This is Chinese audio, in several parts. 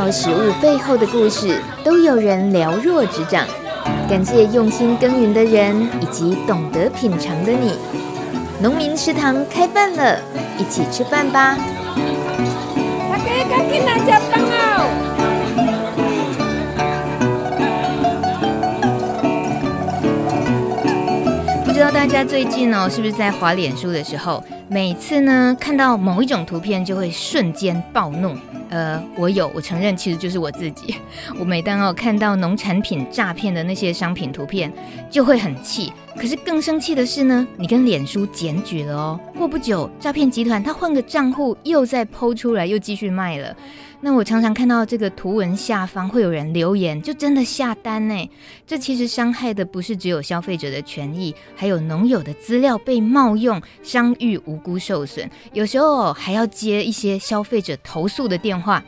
道食物背后的故事，都有人了若指掌。感谢用心耕耘的人，以及懂得品尝的你。农民食堂开饭了，一起吃饭吧！大家赶紧来吃饭哦！不知道大家最近哦，是不是在滑脸书的时候，每次呢看到某一种图片，就会瞬间暴怒？呃，我有，我承认，其实就是我自己。我每当哦看到农产品诈骗的那些商品图片，就会很气。可是更生气的是呢，你跟脸书检举了哦，过不久，诈骗集团他换个账户又再 PO 出来，又继续卖了。那我常常看到这个图文下方会有人留言，就真的下单呢。这其实伤害的不是只有消费者的权益，还有农友的资料被冒用，商誉无辜受损。有时候还要接一些消费者投诉的电话。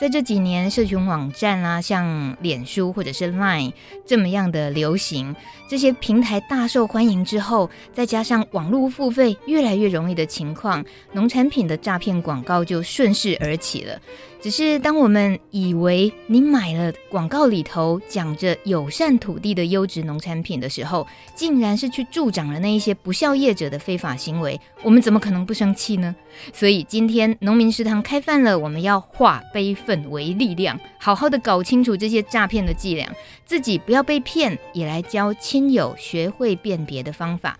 在这几年，社群网站啊，像脸书或者是 Line 这么样的流行，这些平台大受欢迎之后，再加上网络付费越来越容易的情况，农产品的诈骗广告就顺势而起了。只是当我们以为你买了广告里头讲着友善土地的优质农产品的时候，竟然是去助长了那一些不肖业者的非法行为，我们怎么可能不生气呢？所以今天农民食堂开饭了，我们要化悲愤为力量，好好的搞清楚这些诈骗的伎俩，自己不要被骗，也来教亲友学会辨别的方法。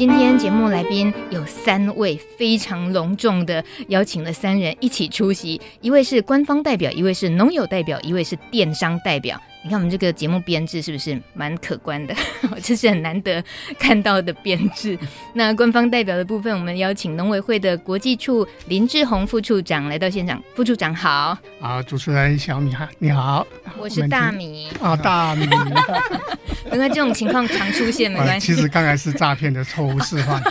今天节目来宾有三位，非常隆重的邀请了三人一起出席，一位是官方代表，一位是农友代表，一位是电商代表。你看我们这个节目编制是不是蛮可观的？这是很难得看到的编制。那官方代表的部分，我们邀请农委会的国际处林志宏副处长来到现场。副处长好。啊，主持人小米哈，你好。我是大米。啊，大米。因为这种情况常出现，没关系。其实刚才是诈骗的错误示范。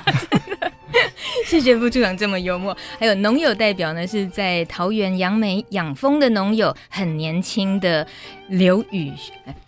谢谢副处长这么幽默。还有农友代表呢，是在桃园杨梅养蜂的农友，很年轻的刘宇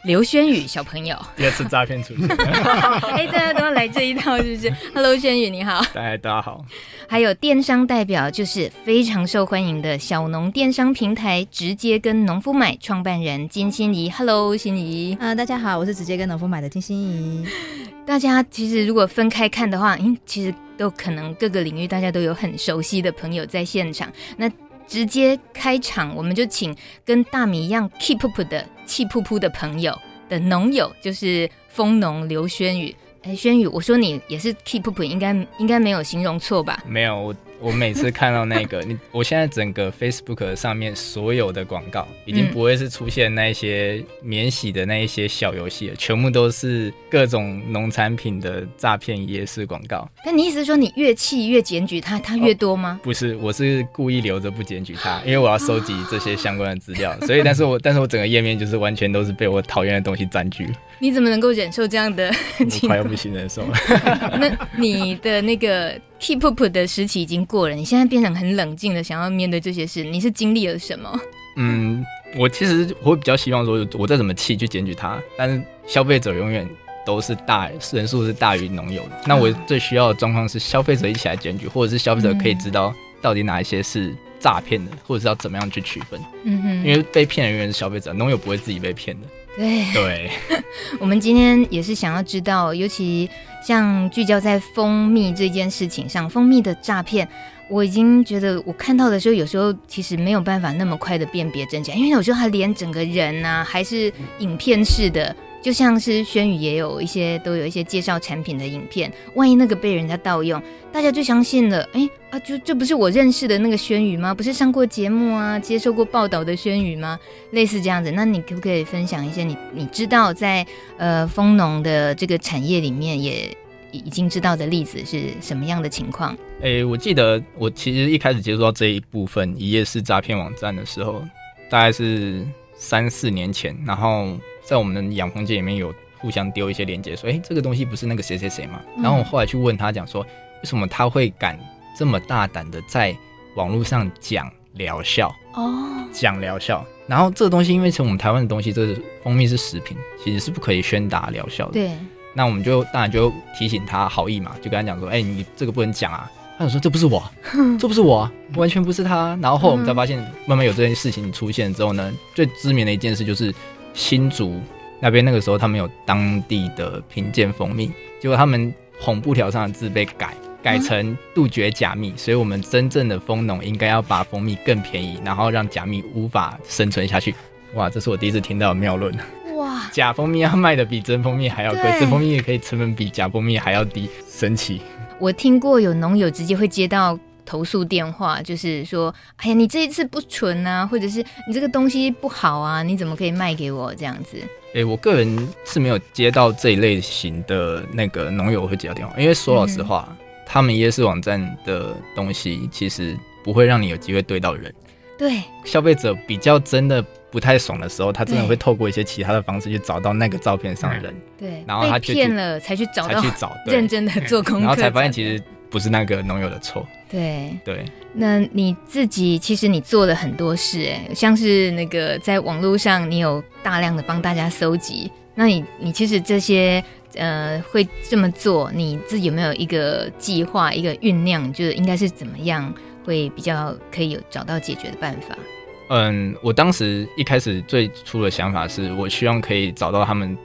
刘轩宇小朋友。第二次诈骗出现。哎，大家都要来这一套，是不是？Hello，轩宇你好。大家大家好。还有电商代表，就是非常受欢迎的小农电商平台直接跟农夫买创办人金心怡。Hello，心怡。啊，大家好，我是直接跟农夫买的金心怡。大家其实如果分开看的话，嗯，其实都可能各个领域大家都有很熟悉的朋友在现场。那直接开场，我们就请跟大米一样 keep 的气噗噗的朋友的农友，就是蜂农刘轩宇。哎，轩宇，我说你也是 keep up，应该应该没有形容错吧？没有。我每次看到那个 你，我现在整个 Facebook 上面所有的广告，已经不会是出现那些免洗的那一些小游戏了，全部都是各种农产品的诈骗夜市广告。但你意思是说，你越气越检举他，他越多吗？哦，不是，我是故意留着不检举他，因为我要收集这些相关的资料。所以，但是我但是我整个页面就是完全都是被我讨厌的东西占据。你怎么能够忍受这样的？我快要不行忍受了。那你的那个。Keep up 的时期已经过了，你现在变成很冷静的，想要面对这些事，你是经历了什么？嗯，我其实我会比较希望说，我再怎么气去检举他，但是消费者永远都是大人数是大于农友的。那我最需要的状况是消费者一起来检举，或者是消费者可以知道到底哪一些是诈骗的，或者是要怎么样去区分。嗯哼，因为被骗的永远是消费者，农友不会自己被骗的。对对，我们今天也是想要知道，尤其像聚焦在蜂蜜这件事情上，蜂蜜的诈骗，我已经觉得我看到的时候，有时候其实没有办法那么快的辨别真假，因为有时候他连整个人啊，还是影片式的。就像是轩宇也有一些都有一些介绍产品的影片，万一那个被人家盗用，大家就相信了，哎啊，就这不是我认识的那个轩宇吗？不是上过节目啊，接受过报道的轩宇吗？类似这样子，那你可不可以分享一些你你知道在呃蜂农的这个产业里面也已经知道的例子是什么样的情况？哎、我记得我其实一开始接触到这一部分一页式诈骗网站的时候，大概是三四年前，然后。在我们的养蜂界里面有互相丢一些链接，说：“哎、欸，这个东西不是那个谁谁谁吗？”然后我后来去问他，讲说：“为什么他会敢这么大胆的在网络上讲疗效？哦，讲疗效。然后这个东西，因为从我们台湾的东西，这个蜂蜜是食品，其实是不可以宣达疗效的。对。那我们就当然就提醒他好意嘛，就跟他讲说，哎、欸，你这个不能讲啊。他说这不是我，这不是我，完全不是他。然后后来我们才发现，慢慢有这件事情出现之后呢，最知名的一件事就是新竹那边那个时候他们有当地的评鉴蜂蜜，结果他们红布条上的字被改。改成杜绝假蜜，所以我们真正的蜂农应该要把蜂蜜更便宜，然后让假蜜无法生存下去。哇，这是我第一次听到的妙论。哇，假蜂蜜要卖的比真蜂蜜还要贵，真蜂蜜也可以成本比假蜂蜜还要低，神奇。我听过有农友直接会接到投诉电话，就是说，哎呀，你这一次不纯啊，或者是你这个东西不好啊，你怎么可以卖给我？这样子？哎、欸，我个人是没有接到这一类型的那个农友会接到电话，因为说老实话。嗯。他们夜市网站的东西其实不会让你有机会对到人，对。消费者比较真的不太爽的时候，他真的会透过一些其他的方式去找到那个照片上的人，对，然后他骗了才去找到，才去找，认真的做功课，然后才发现其实不是那个农友的错，对对。那你自己其实你做了很多事，哎，像是那个在网络上你有大量的帮大家搜集，那你你其实这些。呃，会这么做，你自己有没有一个计划、一个酝酿？就是应该是怎么样会比较可以有找到解决的办法？嗯，我当时一开始最初的想法是我希望可以找到他们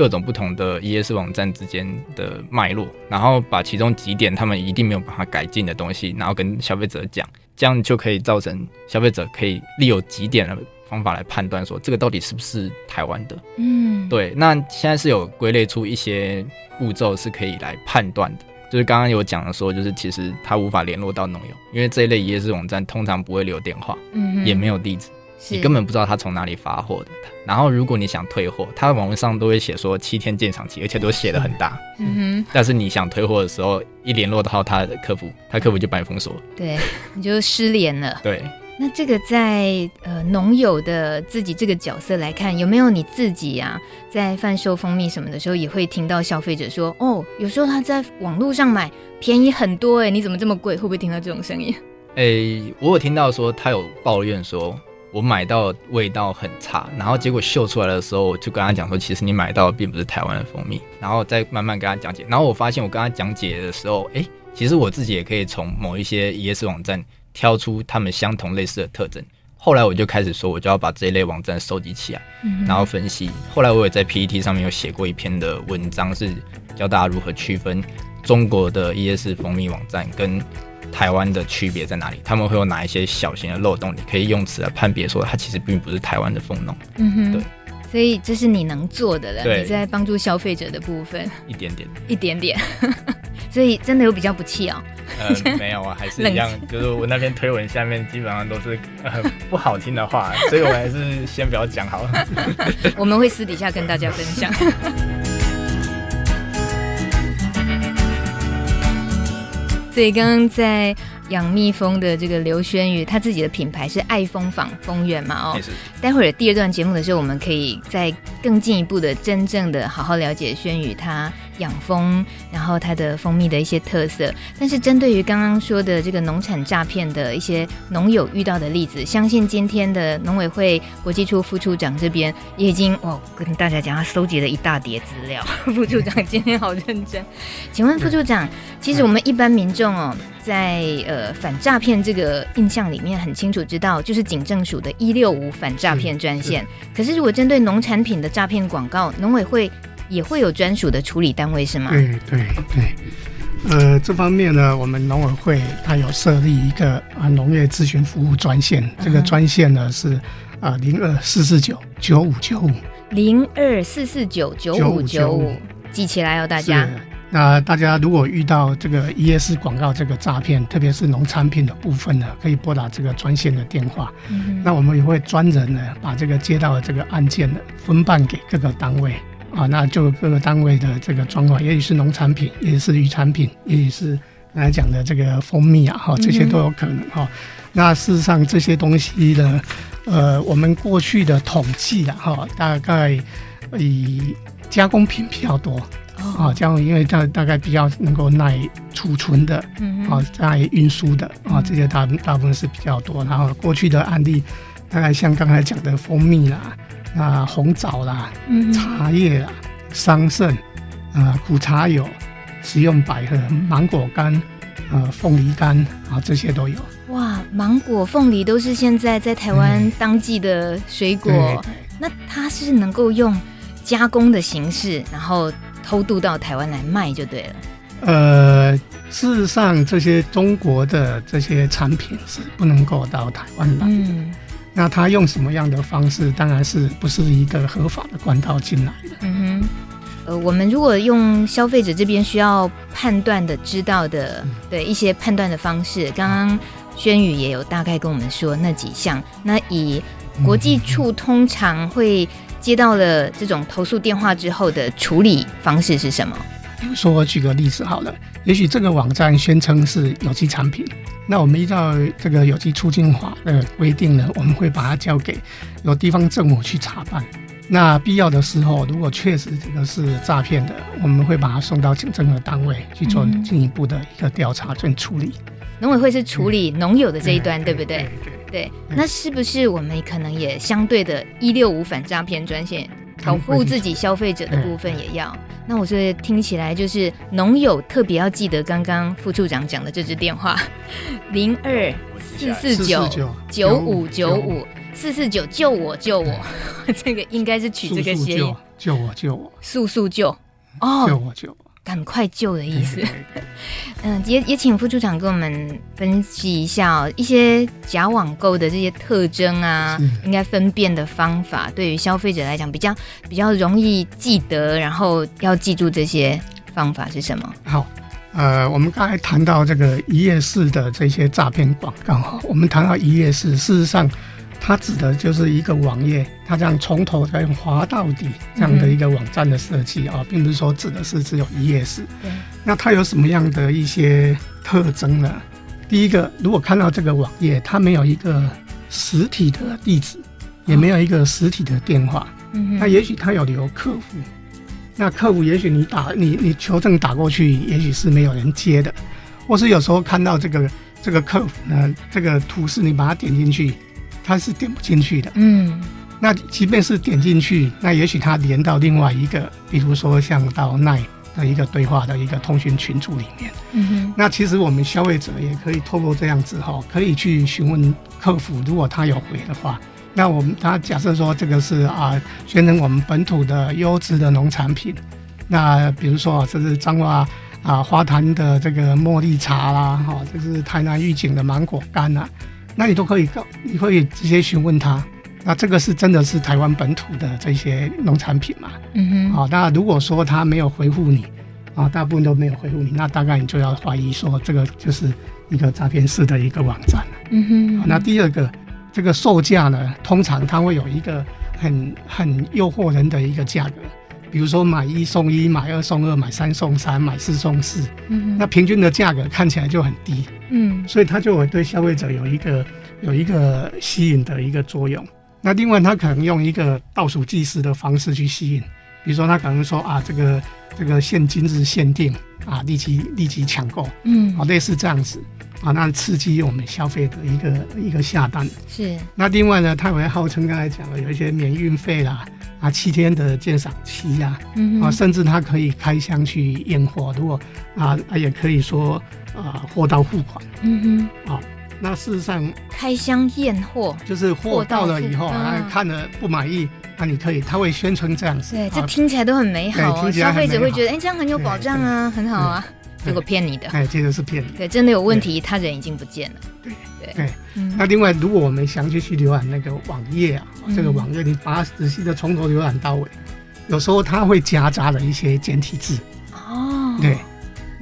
各种不同的 ES 网站之间的脉络，然后把其中几点他们一定没有办法改进的东西，然后跟消费者讲，这样就可以造成消费者可以利用几点的。方法来判断说这个到底是不是台湾的？嗯，对。那现在是有归类出一些步骤是可以来判断的，就是刚刚有讲的说，就是其实他无法联络到农友，因为这一类 ES 网站通常不会留电话，嗯，也没有地址，你根本不知道他从哪里发货的。然后如果你想退货，他网络上都会写说七天鉴赏期，而且都写的很大，嗯哼。但是你想退货的时候，一联络到他的客服，他客服就把你封锁，对，你就失联了，对。那这个在呃农友的自己这个角色来看，有没有你自己呀、啊，在贩售蜂蜜什么的时候，也会听到消费者说，哦，有时候他在网络上买便宜很多，哎，你怎么这么贵？会不会听到这种声音？哎，我有听到说他有抱怨说，我买到味道很差，然后结果秀出来的时候，我就跟他讲说，其实你买到的并不是台湾的蜂蜜，然后再慢慢跟他讲解，然后我发现我跟他讲解的时候，哎，其实我自己也可以从某一些 ES 网站。挑出他们相同类似的特征，后来我就开始说，我就要把这一类网站收集起来，嗯，然后分析。后来我也在 PPT 上面有写过一篇的文章，是教大家如何区分中国的 ES 蜂蜜网站跟台湾的区别在哪里，他们会有哪一些小型的漏洞，你可以用此来判别说它其实并不是台湾的蜂农。嗯哼，对。所以这是你能做的了，你在帮助消费者的部分，一点点，一点点。所以真的有比较不气哦？呃，没有啊，还是一样，就是我那篇推文下面基本上都是呃不好听的话，所以我还是先不要讲好了。我们会私底下跟大家分享。所以刚刚在。养蜜蜂的这个刘轩宇，他自己的品牌是爱蜂坊蜂园嘛？哦，待会儿第二段节目的时候，我们可以再更进一步的、真正的好好了解轩宇他养蜂，然后它的蜂蜜的一些特色。但是针对于刚刚说的这个农产诈骗的一些农友遇到的例子，相信今天的农委会国际处副处长这边也已经哦跟大家讲，他收集了一大叠资料。副处长今天好认真，请问副处长，其实我们一般民众哦。在呃反诈骗这个印象里面，很清楚知道就是警政署的一六五反诈骗专线。可是如果针对农产品的诈骗广告，农委会也会有专属的处理单位是吗？对对对，呃，这方面呢，我们农委会它有设立一个啊农业咨询服务专线，这个专线呢是啊零二四四九九五九五零二四四九九五九五，记起来哦，大家。那大家如果遇到这个 ES 广告这个诈骗，特别是农产品的部分呢，可以拨打这个专线的电话。嗯。那我们也会专人呢把这个接到的这个案件呢分办给各个单位啊，那就各个单位的这个状况，也许是农产品，也许是渔产品，也许是刚才讲的这个蜂蜜啊，哈，这些都有可能哈。那事实上这些东西呢，呃，我们过去的统计的哈，大概以加工品比较多。啊，这样，因为它大概比较能够耐储存的，嗯，啊，耐运输的，啊，这些大大部分是比较多。然后过去的案例，大概像刚才讲的蜂蜜啦，那红枣啦，嗯，茶叶啦，桑葚，啊，苦茶油、食用百合、芒果干、呃，凤梨干啊，这些都有。哇，芒果、凤梨都是现在在台湾当季的水果。嗯、那它是能够用加工的形式，然后偷渡到台湾来卖就对了。呃，事实上，这些中国的这些产品是不能够到台湾来的。嗯那他用什么样的方式？当然是不是一个合法的管道进来的。嗯哼，呃，我们如果用消费者这边需要判断的、知道的，对一些判断的方式，刚刚轩宇也有大概跟我们说那几项。那以国际处通常会接到了这种投诉电话之后的处理方式是什么？比如说，我举个例子好了，也许这个网站宣称是有机产品。那我们依照这个有机促进法的规定呢，我们会把它交给由地方政府去查办。那必要的时候，如果确实这个是诈骗的，我们会把它送到警政的单位去做进一步的一个调查跟处理。农委会是处理农友的这一端，对，对不对？对，对，对，对。那是不是我们可能也相对的“一六五”反诈骗专线？保护自己消费者的部分也要。那我是听起来就是农友特别要记得刚刚副处长讲的这支电话：零二四四九九五九五四四九救我救我。这个应该是取这个谐音，救我救我，速速救。哦，救我救我。赶快救的意思，嗯，也也请副处长跟我们分析一下哦，一些假网购的这些特征啊，应该分辨的方法，对于消费者来讲比较比较容易记得，然后要记住这些方法是什么？好，呃，我们刚才谈到这个一页式的这些诈骗广告哈，我们谈到一页式，事实上。它指的就是一个网页，它这样从头再用滑到底这样的一个网站的设计啊，并不是说指的是只有一页式。那它有什么样的一些特征呢？第一个，如果看到这个网页，它没有一个实体的地址，也没有一个实体的电话。嗯。那也许它有留客服，那客服也许你打你你求证打过去，也许是没有人接的，或是有时候看到这个这个客服呢，这个图示你把它点进去。它是点不进去的，嗯，那即便是点进去，那也许它连到另外一个，比如说像到奈的一个对话的一个通讯群组里面，嗯哼，那其实我们消费者也可以透过这样子哈，可以去询问客服，如果他有回的话，那我们他假设说这个是啊，宣称我们本土的优质的农产品，那比如说这是彰化啊花坛的这个茉莉茶啦，哈，这是台南玉井的芒果干啊。那你都可以告，你可以直接询问他。那这个是真的是台湾本土的这些农产品嘛？嗯哼。好，那如果说他没有回复你，啊，大部分都没有回复你，那大概你就要怀疑说这个就是一个诈骗式的一个网站了。嗯哼。好，那第二个，这个售价呢，通常它会有一个很很诱惑人的一个价格。比如说买一送一，买二送二，买三送三，买四送四，嗯，那平均的价格看起来就很低，嗯，所以它就会对消费者有一个有一个吸引的一个作用。那另外，它可能用一个倒数计时的方式去吸引，比如说他可能说啊，这个这个限今日限定啊，立即立即抢购，嗯，啊，类似这样子啊，那刺激我们消费的一个一个下单。是。那另外呢，它也会号称刚才讲的有一些免运费啦。啊，七天的鉴赏期呀，嗯，啊，甚至他可以开箱去验货，如果啊，也可以说啊，货到付款，嗯哼，啊，那事实上开箱验货就是货到了以后，啊，看了不满意，那你可以，他会宣传这样子，对，这听起来都很美好，消费者会觉得，哎，这样很有保障啊，很好啊，结果骗你的，哎，这个是骗你，对，真的有问题，他人已经不见了，对。对，那另外，如果我们详细去浏览那个网页啊，嗯、这个网页你把它仔细的从头浏览到尾，有时候它会夹杂了一些简体字。哦，对，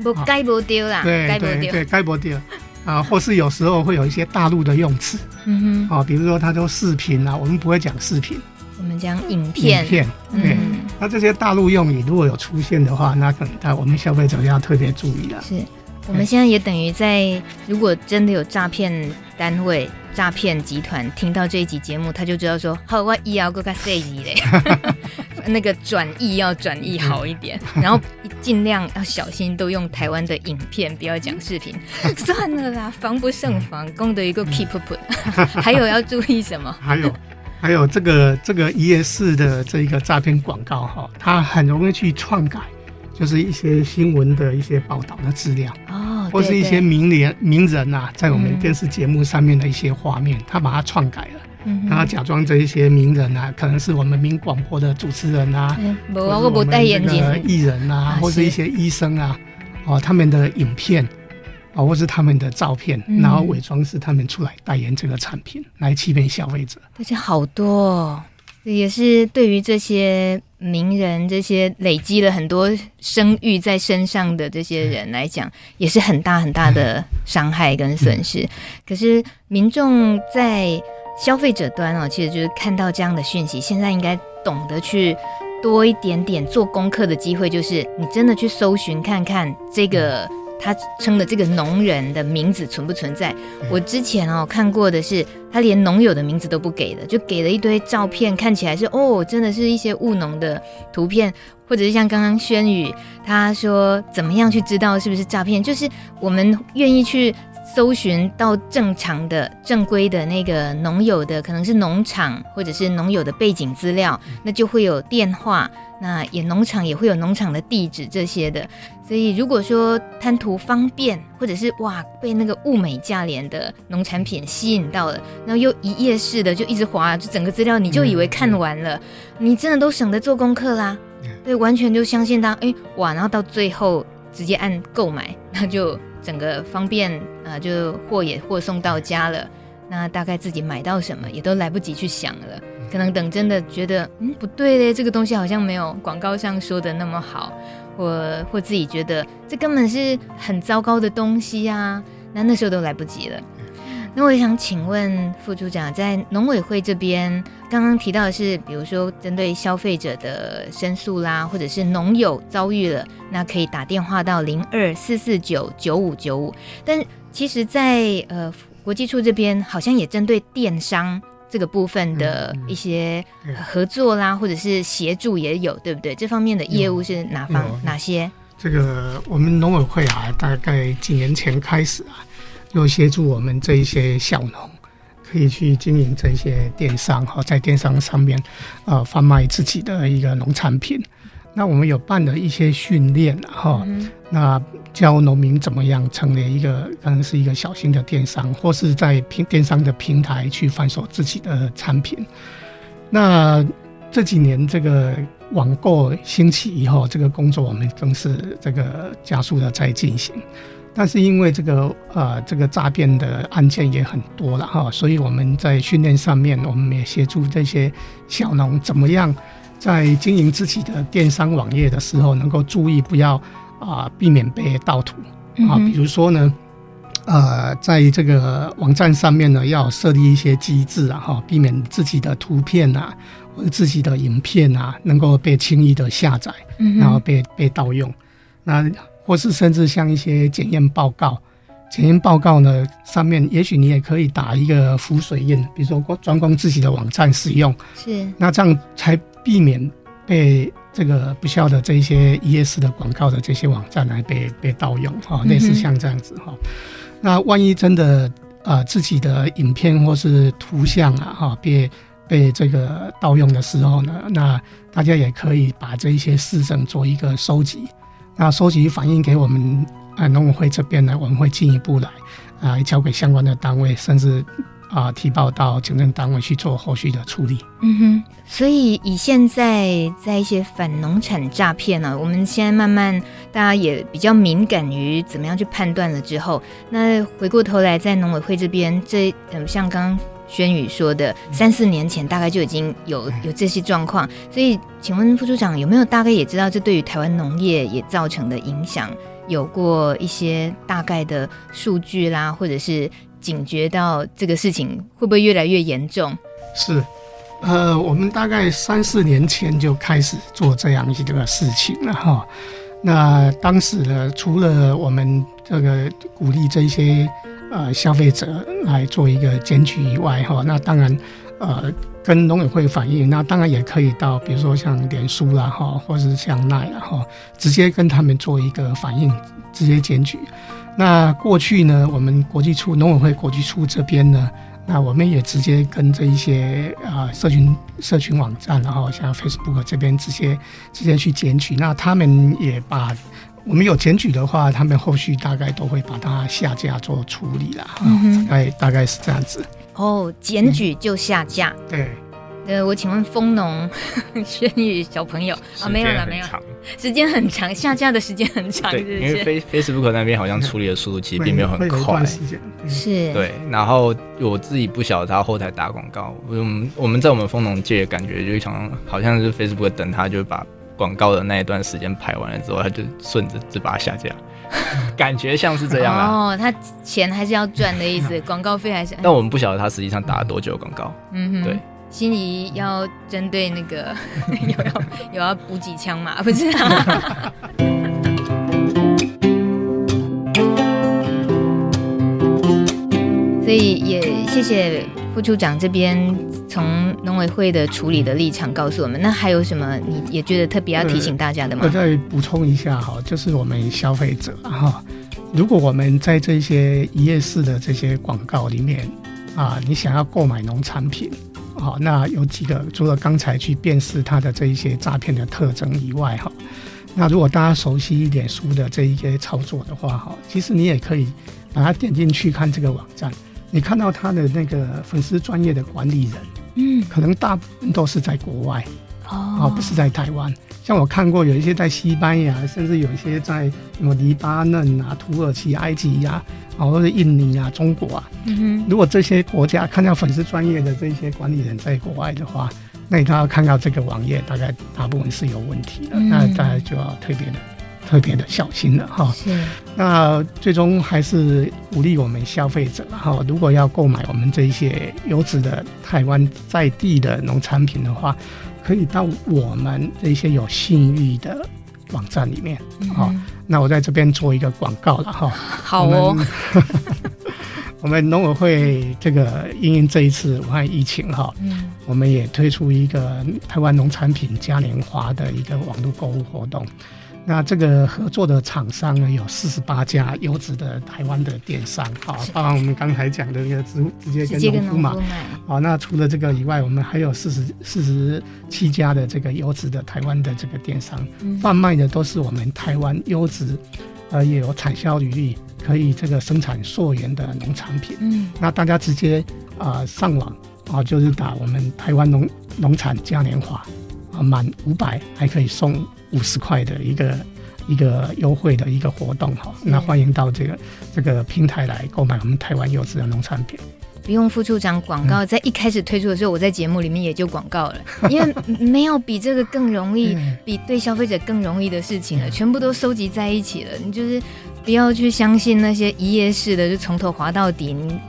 不该不丢啦，对对对，该不丢啊，或是有时候会有一些大陆的用词，嗯哼，啊，比如说它说视频啊，我们不会讲视频，我们讲影片，影片，对，嗯、那这些大陆用语如果有出现的话，那可能在我们消费者要特别注意了，是。我们现在也等于在，如果真的有诈骗单位、诈骗集团听到这一集节目，他就知道说，好，我以后更加细致嘞，那个转译要转译好一点，然后尽量要小心，都用台湾的影片，不要讲视频。算了啦，防不胜防，功德一个 keep up。还有要注意什么？还有，还有这个这个一夜式的这一个诈骗广告哈，它很容易去篡改。就是一些新闻的一些报道的资料哦，或是一些名人名人啊，在我们电视节目上面的一些画面，他把它篡改了。然后假装这一些名人啊，可能是我们民广播的主持人啊，或者我们这个艺人啊，或是一些医生啊，哦，他们的影片，哦，或是他们的照片，然后伪装是他们出来代言这个产品，来欺骗消费者。而且好多，也是对于这些名人、这些累积了很多声誉在身上的这些人来讲，也是很大很大的伤害跟损失。可是民众在消费者端哦，其实就是看到这样的讯息，现在应该懂得去多一点点做功课的机会，就是你真的去搜寻看看这个他称的这个农人的名字存不存在。我之前哦看过的是，他连农友的名字都不给的，就给了一堆照片，看起来是哦，真的是一些务农的图片，或者是像刚刚轩宇他说怎么样去知道是不是诈骗，就是我们愿意去。搜寻到正常的、正规的那个农友的，可能是农场或者是农友的背景资料，那就会有电话，那也农场也会有农场的地址这些的。所以如果说贪图方便，或者是哇被那个物美价廉的农产品吸引到了，然后又一夜式的就一直滑，就整个资料你就以为看完了，你真的都省得做功课啦。对，完全就相信他，哎哇，然后到最后直接按购买，那就。整个方便啊、呃，就货也货送到家了，那大概自己买到什么也都来不及去想了，可能等真的觉得嗯不对嘞，这个东西好像没有广告上说的那么好，我或自己觉得这根本是很糟糕的东西啊，那那时候都来不及了。那我也想请问副处长，在农委会这边，刚刚提到的是，比如说针对消费者的申诉啦，或者是农友遭遇了，那可以打电话到零二四四九九五九五。但其实在，在呃国际处这边，好像也针对电商这个部分的一些合作啦，或者是协助也有，对不对？这方面的业务是哪方哪些？这个我们农委会啊，大概几年前开始啊。又协助我们这一些小农，可以去经营这些电商哈，在电商上面，呃，贩卖自己的一个农产品。那我们有办了一些训练哈，那教农民怎么样成为一个可能是一个小型的电商，或是在平电商的平台去贩售自己的产品。那这几年这个网购兴起以后，这个工作我们更是这个加速的在进行。但是因为这个呃这个诈骗的案件也很多了哈，所以我们在训练上面，我们也协助这些小农怎么样在经营自己的电商网页的时候，能够注意不要啊、呃、避免被盗图。啊，比如说呢，呃，在这个网站上面呢，要设立一些机制啊哈，避免自己的图片啊或者自己的影片啊能够被轻易的下载，然后被被盗用，那。或是甚至像一些检验报告，检验报告呢，上面也许你也可以打一个浮水印，比如说专供自己的网站使用，是，那这样才避免被这个不肖的这一些一页式的广告的这些网站来被被盗用哈，类似像这样子哈。那万一真的呃自己的影片或是图像啊哈被被这个盗用的时候呢，那大家也可以把这一些市政做一个收集。那收集反映给我们啊农委会这边呢，我们会进一步来啊交给相关的单位，甚至啊提报到行政单位去做后续的处理。嗯哼，所以以现在在一些反农产诈骗呢，我们现在慢慢大家也比较敏感于怎么样去判断了之后，那回过头来在农委会这边，这嗯像刚刚。轩宇说的，三四年前大概就已经有有这些状况，所以请问副处长有没有大概也知道这对于台湾农业也造成的影响，有过一些大概的数据啦，或者是警觉到这个事情会不会越来越严重？是，呃，我们大概三四年前就开始做这样一个事情了哈。那当时呢，除了我们这个鼓励这些。呃，消费者来做一个检举以外，哈，那当然，呃，跟农委会反映，那当然也可以到，比如说像脸书啦，哈，或是像奈啦，哈，直接跟他们做一个反应，直接检举。那过去呢，我们国际处农委会国际处这边呢，那我们也直接跟这一些啊、呃、社群社群网站，然后像 Facebook 这边直接直接去检举。那他们也把我们有检举的话，他们后续大概都会把它下架做处理啦。嗯哼，大概大概是这样子。哦，检举就下架。嗯、对。呃，我请问蜂农 轩宇小朋友啊，没有了，没有，时间很长，下架的时间很长，对，因为 Face Facebook 那边好像处理的速度其实并没有很快，是，对，然后我自己不晓得他后台打广告，我们我们在我们蜂农界感觉就常好像是 Facebook 等他就把广告的那一段时间排完了之后，他就顺着就把它下架，感觉像是这样啦。哦，他钱还是要赚的意思，广告费还是，但我们不晓得他实际上打了多久广告，嗯哼，对。心仪要针对那个 有要有要补几枪嘛？不是、啊，所以也谢谢副处长这边从农委会的处理的立场告诉我们。那还有什么你也觉得特别要提醒大家的吗？我再补充一下哈，就是我们消费者哈，如果我们在这些一页式的这些广告里面啊，你想要购买农产品。好，那有几个，除了刚才去辨识它的这一些诈骗的特征以外，哈，那如果大家熟悉一点书的这一些操作的话，哈，其实你也可以把它点进去看这个网站，你看到他的那个粉丝专业的管理人，嗯，可能大部分都是在国外，哦，不是在台湾。像我看过有一些在西班牙，甚至有一些在什么黎巴嫩啊、土耳其、埃及呀、啊，或者印尼啊、中国啊。嗯哼。如果这些国家看到粉丝专业的这些管理人在国外的话，那你都要看到这个网页，大概大部分是有问题的，嗯、那大家就要特别的、特别的小心了哈。是。那最终还是鼓励我们消费者哈，如果要购买我们这一些优质的台湾在地的农产品的话。可以到我们这些有信誉的网站里面，好、嗯哦，那我在这边做一个广告了哈。好哦，我们农委会这个因应这一次武汉疫情哈，嗯、我们也推出一个台湾农产品嘉年华的一个网络购物活动。那这个合作的厂商呢，有四十八家优质的台湾的电商，好，包括我们刚才讲的那个直直接跟农夫嘛，好，那除了这个以外，我们还有四十四十七家的这个优质的台湾的这个电商，嗯、贩卖的都是我们台湾优质，呃，也有产销履历，可以这个生产溯源的农产品。嗯，那大家直接啊、呃、上网啊，就是打我们台湾农农产嘉年华啊，满五百还可以送。五十块的一个一个优惠的一个活动哈，那欢迎到这个这个平台来购买我们台湾优质的农产品。不用副处长广告，在一开始推出的时候，我在节目里面也就广告了，因为没有比这个更容易、比对消费者更容易的事情了，全部都收集在一起了。你就是不要去相信那些一页式的，就从头滑到底。你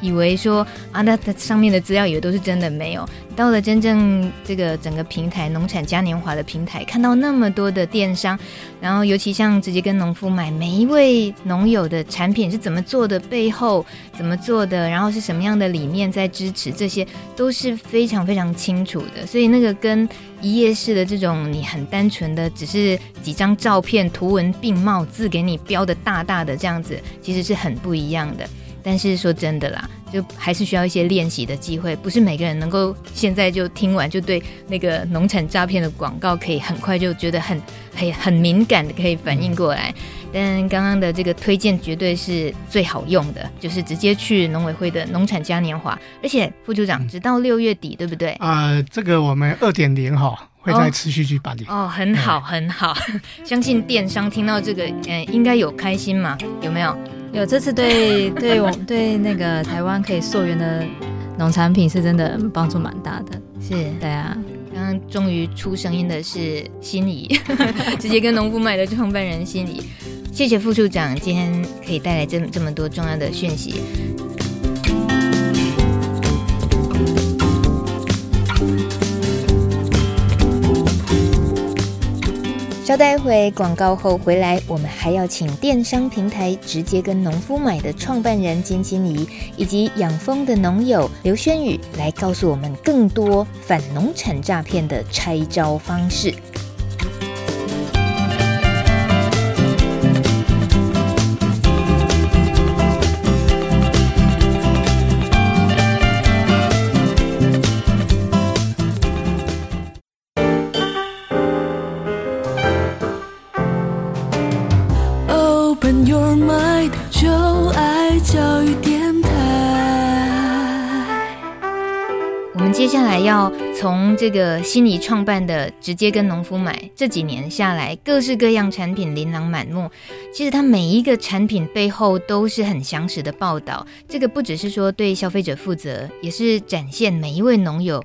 以为说啊，那它上面的资料以为都是真的，没有。到了真正这个整个平台农产嘉年华的平台，看到那么多的电商，然后尤其像直接跟农夫买，每一位农友的产品是怎么做的，背后怎么做的，然后是什么样的理念在支持，这些都是非常非常清楚的。所以那个跟一页式的这种，你很单纯的只是几张照片，图文并茂，字给你标的大大的这样子，其实是很不一样的。但是说真的啦，就还是需要一些练习的机会，不是每个人能够现在就听完就对那个农产诈骗的广告可以很快就觉得很很很敏感的可以反应过来。但刚刚的这个推荐绝对是最好用的，就是直接去农委会的农产嘉年华，而且副处长直到六月底，对不对？啊、呃，这个我们二点零哈会再持续去办理。哦，很好很好，相信电商听到这个，嗯，应该有开心嘛？有没有？有这次对 对我对那个台湾可以溯源的农产品是真的帮助蛮大的，是，对啊，刚刚终于出声音的是心仪，直接跟农夫买的创办人心仪，谢谢副处长今天可以带来这么这么多重要的讯息。稍待会广告后回来，我们还要请电商平台直接跟农夫买的创办人金金怡，以及养蜂的农友刘轩宇来告诉我们更多反农产诈骗的拆招方式。接下来要从这个心怡创办的直接跟农夫买，这几年下来，各式各样产品琳琅满目。其实它每一个产品背后都是很详实的报道，这个不只是说对消费者负责，也是展现每一位农友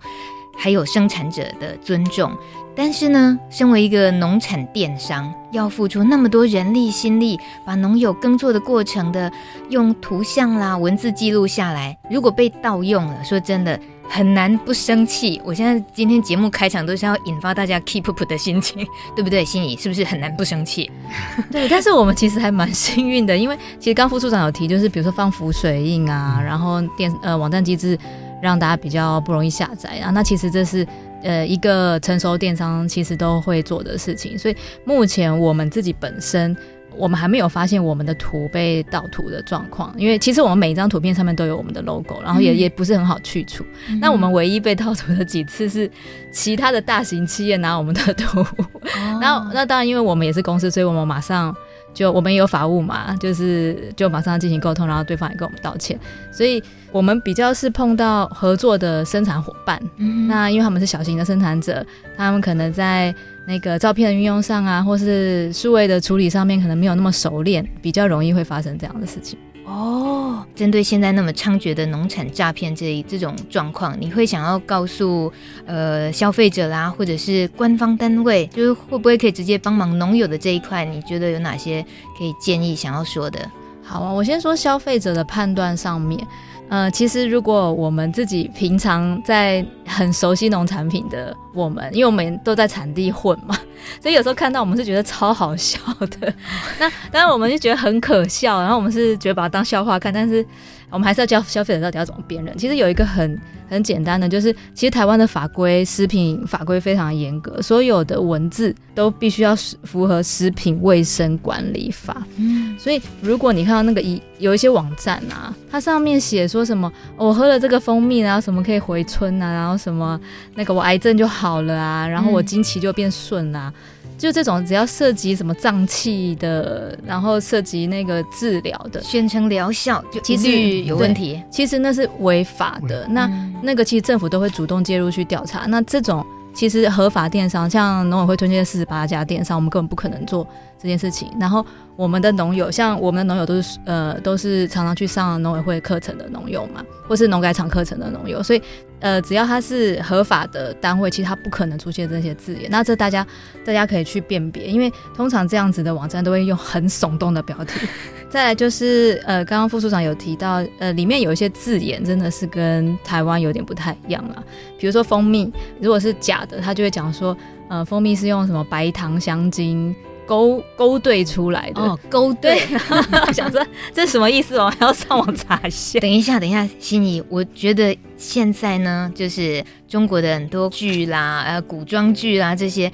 还有生产者的尊重。但是呢，身为一个农产电商，要付出那么多人力心力，把农友耕作的过程的用图像啦、文字记录下来。如果被盗用了，说真的很难不生气。我现在今天节目开场都是要引发大家 keep up 的心情，对不对？心怡是不是很难不生气？对，但是我们其实还蛮幸运的，因为其实刚副处长有提，就是比如说放浮水印啊，然后电呃网站机制让大家比较不容易下载啊，那其实这是。呃，一个成熟电商其实都会做的事情，所以目前我们自己本身，我们还没有发现我们的图被盗图的状况，因为其实我们每一张图片上面都有我们的 logo，然后也、嗯、也不是很好去除。嗯、那我们唯一被盗图的几次是其他的大型企业拿我们的图，然后、那当然因为我们也是公司，所以我们马上。就我们也有法务嘛，就是就马上进行沟通，然后对方也跟我们道歉，所以我们比较是碰到合作的生产伙伴，嗯、那因为他们是小型的生产者，他们可能在那个照片的运用上啊，或是数位的处理上面，可能没有那么熟练，比较容易会发生这样的事情。哦，针对现在那么猖獗的农产诈骗这这种状况，你会想要告诉呃消费者啦，或者是官方单位，就是会不会可以直接帮忙农友的这一块？你觉得有哪些可以建议想要说的？好啊，我先说消费者的判断上面。呃，其实如果我们自己平常在很熟悉农产品的我们，因为我们都在产地混嘛，所以有时候看到我们是觉得超好笑的。那当然我们就觉得很可笑，然后我们是觉得把它当笑话看，但是我们还是要教消费者到底要怎么辨认。其实有一个很。很简单的，就是其实台湾的法规，食品法规非常严格，所有的文字都必须要符合食品卫生管理法。嗯，所以如果你看到那个一有一些网站啊，它上面写说什么，我喝了这个蜂蜜，然后什么可以回春啊，然后什么那个我癌症就好了啊，然后我经期就变顺啊。嗯就这种，只要涉及什么脏器的，然后涉及那个治疗的，宣称疗效，就其实有问题。其实那是违法的。嗯、那那个其实政府都会主动介入去调查。那这种其实合法电商，像农委会推荐的四十八家电商，我们根本不可能做这件事情。然后我们的农友，像我们的农友都是呃都是常常去上农委会课程的农友嘛，或是农改场课程的农友，所以。呃，只要它是合法的单位，其实它不可能出现这些字眼。那这大家大家可以去辨别，因为通常这样子的网站都会用很耸动的标题。再来就是呃，刚刚副处长有提到，呃，里面有一些字眼真的是跟台湾有点不太一样了。比如说蜂蜜，如果是假的，他就会讲说，呃，蜂蜜是用什么白糖香精。勾勾兑出来的哦，勾兑，我想说这是什么意思？我还要上网查一下。等一下，等一下，心怡，我觉得现在呢，就是中国的很多剧啦，呃，古装剧啦这些，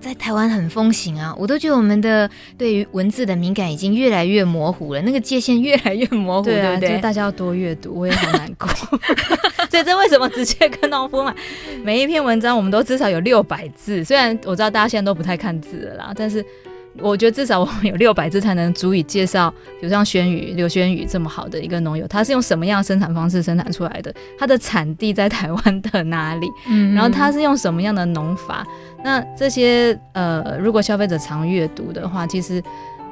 在台湾很风行啊。我都觉得我们的对于文字的敏感已经越来越模糊了，那个界限越来越模糊，对，啊、对不对？就大家要多阅读，我也很难过。所以这为什么直接跟农夫买？每一篇文章我们都至少有六百字，虽然我知道大家现在都不太看字了啦，但是。我觉得至少我们有六百字才能足以介绍，比如像轩宇、刘轩宇这么好的一个农友，他是用什么样的生产方式生产出来的？他的产地在台湾的哪里？嗯，然后他是用什么样的农法？那这些呃，如果消费者常阅读的话，其实。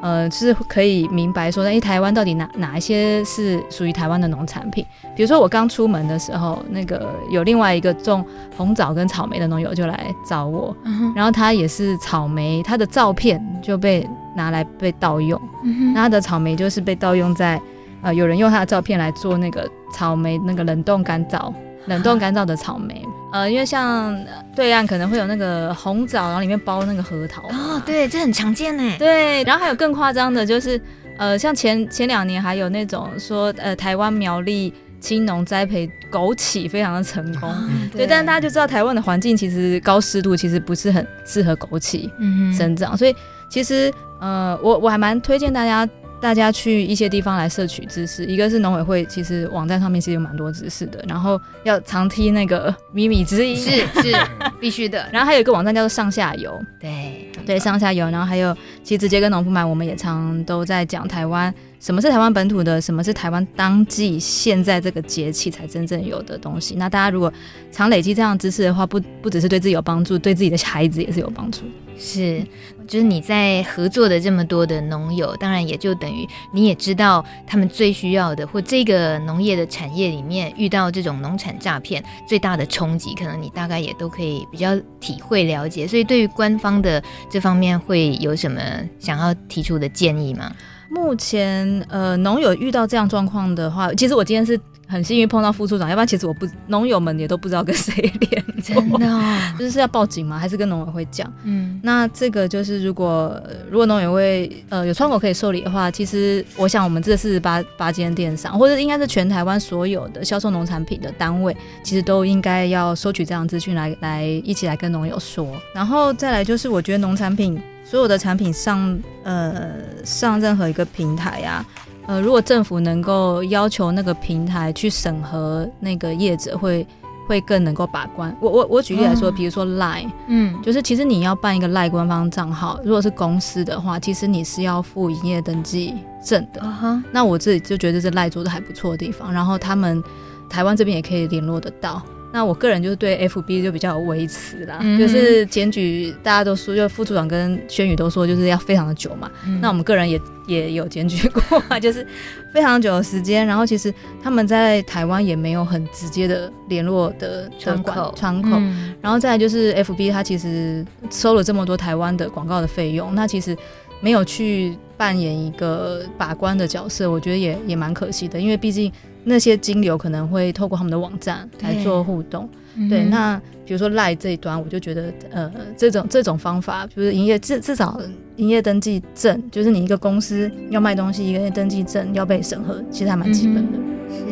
呃，是可以明白说，哎，台湾到底哪哪一些是属于台湾的农产品？比如说我刚出门的时候，那个有另外一个种红枣跟草莓的农友就来找我，嗯、然后他也是草莓，他的照片就被拿来被盗用，嗯、那他的草莓就是被盗用在，呃，有人用他的照片来做那个草莓那个冷冻干燥。冷冻干燥的草莓，呃，因为像对岸可能会有那个红枣，然后里面包那个核桃。哦，对，这很常见呢。对，然后还有更夸张的，就是呃，像前前两年还有那种说，呃，台湾苗栗青农栽培枸杞非常的成功。嗯、对，对，但是大家就知道台湾的环境其实高湿度，其实不是很适合枸杞生长，嗯、所以其实呃，我我还蛮推荐大家。大家去一些地方来摄取知识，一个是农委会，其实网站上面其实有蛮多知识的。然后要常听那个米米之音，是是 必须的。然后还有一个网站叫做上下游，对对上下游。然后还有其实直接跟农夫买，我们也常都在讲台湾什么是台湾本土的，什么是台湾当季现在这个节气才真正有的东西。那大家如果常累积这样知识的话，不不只是对自己有帮助，对自己的孩子也是有帮助。是，就是你在合作的这么多的农友，当然也就等于你也知道他们最需要的，或这个农业的产业里面遇到这种农产诈骗最大的冲击，可能你大概也都可以比较体会了解。所以对于官方的这方面，会有什么想要提出的建议吗？目前，呃，农友遇到这样状况的话，其实我今天是。很幸运碰到副处长，要不然其实我不农友们也都不知道跟谁联络，真的、哦，就是要报警吗？还是跟农委会讲？嗯，那这个就是如果如果农委会呃有窗口可以受理的话，其实我想我们这四十八八间电商，或者应该是全台湾所有的销售农产品的单位，其实都应该要收取这样资讯来来一起来跟农友说。然后再来就是我觉得农产品所有的产品上呃上任何一个平台呀、啊。呃，如果政府能够要求那个平台去审核那个业者会，会会更能够把关。我我我举例来说，比如说 Line，嗯，就是其实你要办一个 Line 官方账号，如果是公司的话，其实你是要付营业登记证的。Uh huh. 那我自己就觉得这是 Line 做的还不错的地方，然后他们台湾这边也可以联络得到。那我个人就是对 FB 就比较有微词啦，嗯、就是检举大家都说，就副处长跟轩宇都说，就是要非常的久嘛。嗯、那我们个人也也有检举过，就是非常久的时间。然后其实他们在台湾也没有很直接的联络的窗口，窗口。嗯、然后再来就是 FB，它其实收了这么多台湾的广告的费用，那其实没有去扮演一个把关的角色，我觉得也也蛮可惜的，因为毕竟。那些金流可能会透过他们的网站来做互动，对，对。那比如说赖这一端，我就觉得，呃，这种这种方法，就是营业至至少营业登记证，就是你一个公司要卖东西，一个登记证要被审核，其实还蛮基本的。是。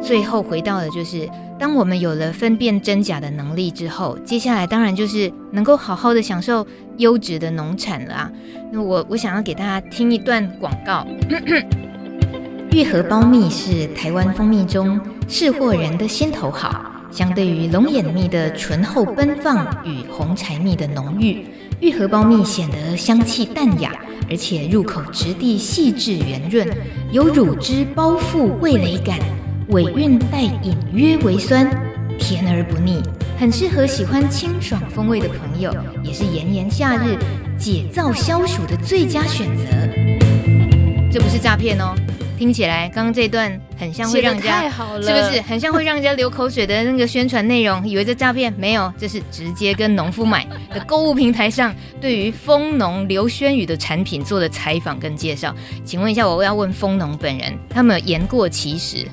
最后回到的就是，当我们有了分辨真假的能力之后，接下来当然就是能够好好的享受优质的农产了啊。那我我想要给大家听一段广告。玉荷包蜜是台湾蜂蜜中识货人的心头好，相对于龙眼蜜的醇厚奔放与红柴蜜的浓郁，玉荷包蜜显得香气淡雅，而且入口质地细致圆润，有乳汁包覆味蕾感，尾韵带隐约微酸，甜而不腻，很适合喜欢清爽风味的朋友，也是炎炎夏日解燥消暑的最佳选择。这不是诈骗哦。听起来，刚刚这段很像会让人家，是不是很像会让人家流口水的那个宣传内容？以为这诈骗？没有，这是直接跟农夫买的购物平台上对于蜂农刘轩宇的产品做的采访跟介绍。请问一下，我要问蜂农本人，他们言过其实？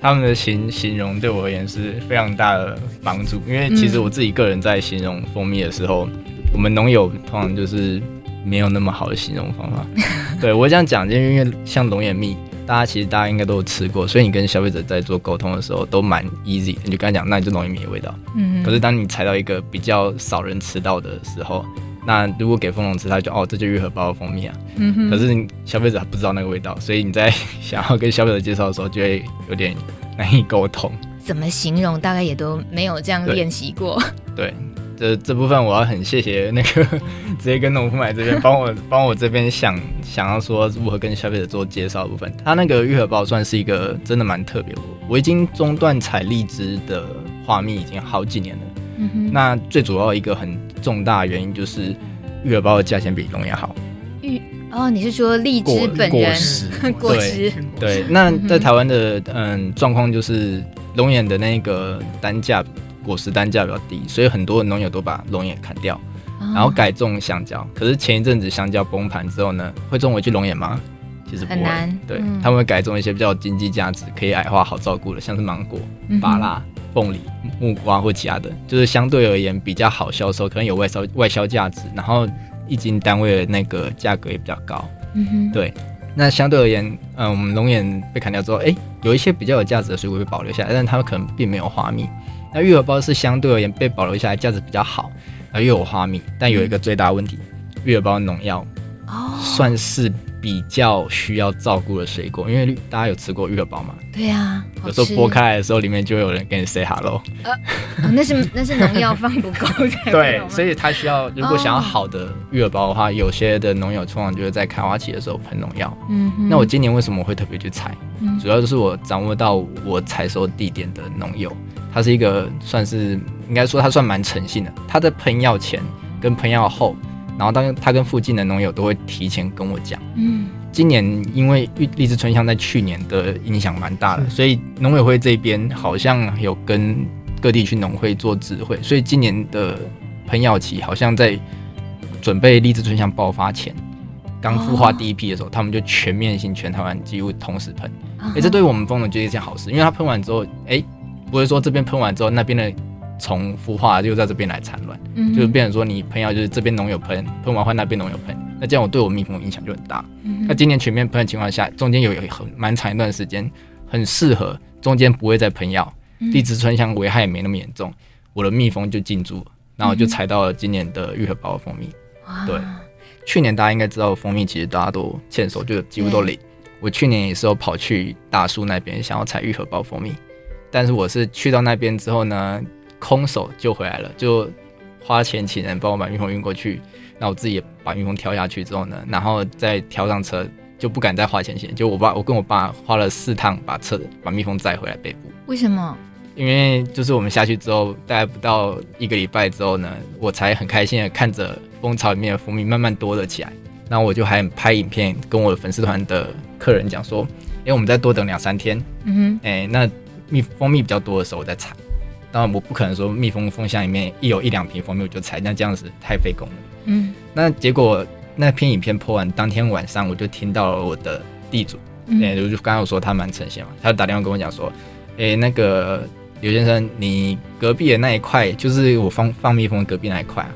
他们的形形容对我而言是非常大的帮助，因为其实我自己个人在形容蜂蜜的时候，嗯、我们农友通常就是。没有那么好的形容方法，对我这样讲，就因为像龙眼蜜，大家其实大家应该都有吃过，所以你跟消费者在做沟通的时候都蛮 easy，你就跟他讲，那你就龙眼蜜的味道。嗯。可是当你踩到一个比较少人吃到的时候，那如果给蜂农吃，他就哦，这就愈合包的蜂蜜啊。嗯哼。可是消费者还不知道那个味道，所以你在 想要跟消费者介绍的时候，就会有点难以沟通。怎么形容？大概也都没有这样练习过。对。对这这部分我要很谢谢那个 直接跟农夫买这边帮我帮我这边想想要说如何跟消费者做介绍的部分，他那个玉荷包算是一个真的蛮特别的。我已经中断采荔枝的花蜜已经好几年了，嗯哼。那最主要一个很重大的原因就是玉荷包的价钱比龙眼好。玉哦，你是说荔枝本人果 实？果实对，对。那在台湾的嗯状况就是龙眼的那个单价。果实单价比较低，所以很多农友都把龙眼砍掉，然后改种香蕉。可是前一阵子香蕉崩盘之后呢，会种回去龙眼吗？其实不难。对，嗯、他们会改种一些比较经济价值、可以矮化、好照顾的，像是芒果、芭拉、凤梨、木瓜或其他的，就是相对而言比较好销售，可能有外销外销价值，然后一斤单位的那个价格也比较高。嗯哼。对，那相对而言，嗯，我们龙眼被砍掉之后，哎、欸，有一些比较有价值的水果被保留下来，但它们可能并没有花蜜。那玉荷包是相对而言被保留下来，价值比较好，然后又有花蜜，但有一个最大问题，玉荷包农药，哦，算是比较需要照顾的水果，因为大家有吃过玉荷包吗？对呀，有时候剥开来的时候，里面就有人跟你 say hello。呃，哦、那是那是农药放不够才 对，所以它需要，如果想要好的玉荷包的话，哦、有些的农友通常就是在开花期的时候喷农药。嗯哼，那我今年为什么会特别去采？嗯、主要就是我掌握到我采收地点的农友，他是一个算是应该说他算蛮诚信的，他在喷药前跟喷药后。然后当他跟附近的农友都会提前跟我讲，嗯，今年因为荔枝春香在去年的影响蛮大的，所以农委会这边好像有跟各地区农会做智慧，所以今年的喷药期好像在准备荔枝春香爆发前，刚孵化第一批的时候，哦、他们就全面性全台湾几乎同时喷，哎、嗯，这对于我们蜂农就是一件好事，因为它喷完之后，哎，不会说这边喷完之后那边的。虫孵化就在这边来产卵，嗯、就是变成说你喷药就是这边农友喷，喷完换那边农友喷，那这样我对我蜜蜂影响就很大。嗯、那今年全面喷的情况下，中间有有很蛮长一段时间很适合，中间不会再喷药，荔枝春香危害也没那么严重，我的蜜蜂就进驻，然后我就采到了今年的愈合包的蜂蜜。嗯、对，去年大家应该知道蜂蜜其实大家都欠收，就几乎都零。我去年也是有跑去大树那边想要采愈合包蜂蜜，但是我是去到那边之后呢，空手就回来了，就花钱请人帮我把蜜蜂运过去，那我自己也把蜜蜂挑下去之后呢，然后再挑上车，就不敢再花钱请。就我爸，我跟我爸花了四趟把车把蜜蜂载回来北部。为什么？因为就是我们下去之后，大概不到一个礼拜之后呢，我才很开心的看着蜂巢里面的蜂蜜慢慢多了起来。然后我就还拍影片跟我的粉丝团的客人讲说，因为我们再多等两三天，嗯哼，哎、欸，那蜜蜂蜜比较多的时候我再采。当然，我不可能说蜜蜂蜂箱里面一有一两瓶蜂蜜我就采，那这样子太费工了。嗯，那结果那篇影片 po 完当天晚上，我就听到了我的地主，嗯，欸、就刚刚我说他蛮诚信嘛，他就打电话跟我讲说，哎、欸，那个刘先生，你隔壁的那一块，就是我放放蜜蜂隔壁那一块啊，